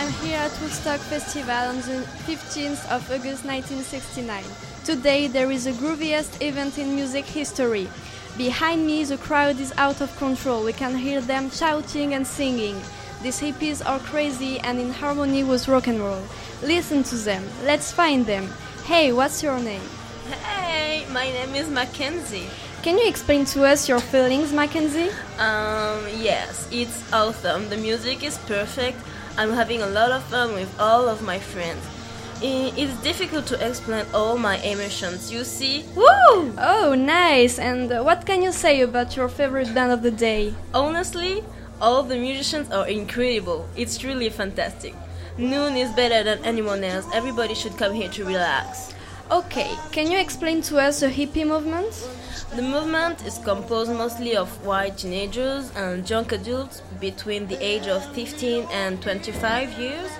Woodstock Festival on the 15th of August 1969. Today there is the grooviest event in music history. Behind me, the crowd is out of control. We can hear them shouting and singing. These hippies are crazy and in harmony with rock and roll. Listen to them. Let's find them. Hey, what's your name? Hey, my name is Mackenzie. Can you explain to us your feelings, Mackenzie? Um, yes, it's awesome. The music is perfect. I'm having a lot of fun with all of my friends. It's difficult to explain all my emotions. You see? Woo! Oh, nice. And what can you say about your favorite band of the day? Honestly, all the musicians are incredible. It's really fantastic. Noon is better than anyone else. Everybody should come here to relax. Okay, can you explain to us the hippie movement? The movement is composed mostly of white teenagers and young adults between the age of 15 and 25 years.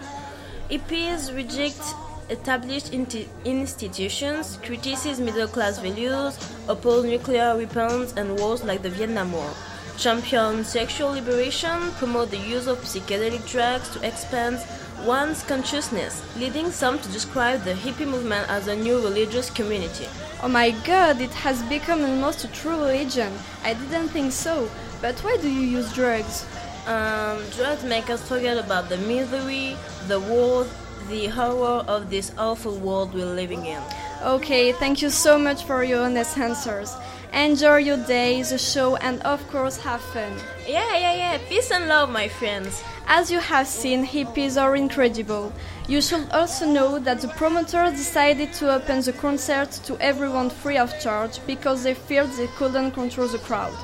Hippies reject established institutions, criticize middle class values, oppose nuclear weapons and wars like the Vietnam War, champion sexual liberation, promote the use of psychedelic drugs to expand one's consciousness, leading some to describe the hippie movement as a new religious community. Oh my god, it has become almost a true religion. I didn't think so. But why do you use drugs? Um, drugs make us forget about the misery, the war, the horror of this awful world we're living in. Okay, thank you so much for your honest answers. Enjoy your day, the show, and of course, have fun. Yeah, yeah, yeah. Peace and love, my friends. As you have seen, hippies are incredible. You should also know that the promoters decided to open the concert to everyone free of charge because they feared they couldn't control the crowd.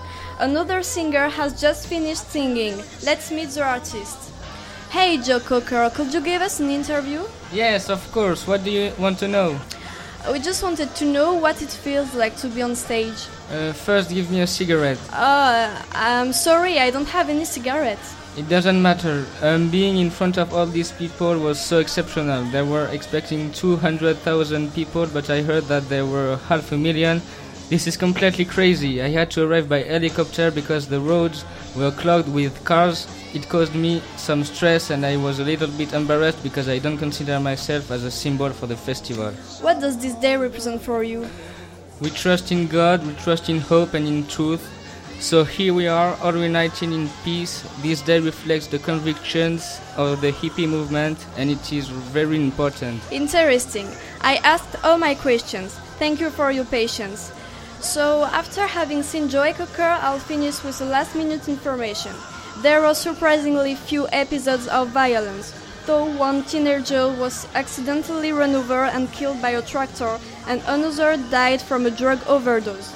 Another singer has just finished singing. Let's meet the artist. Hey Joe Cocker, could you give us an interview? Yes, of course. What do you want to know? We just wanted to know what it feels like to be on stage. Uh, first, give me a cigarette. Uh, I'm sorry, I don't have any cigarettes. It doesn't matter. Um, being in front of all these people was so exceptional. They were expecting 200,000 people, but I heard that there were half a million. This is completely crazy. I had to arrive by helicopter because the roads were clogged with cars. It caused me some stress and I was a little bit embarrassed because I don't consider myself as a symbol for the festival. What does this day represent for you? We trust in God, we trust in hope and in truth. So here we are, all united in peace. This day reflects the convictions of the hippie movement and it is very important. Interesting. I asked all my questions. Thank you for your patience. So, after having seen Joe Cocker, I'll finish with the last minute information. There were surprisingly few episodes of violence, though one teenager was accidentally run over and killed by a tractor, and another died from a drug overdose.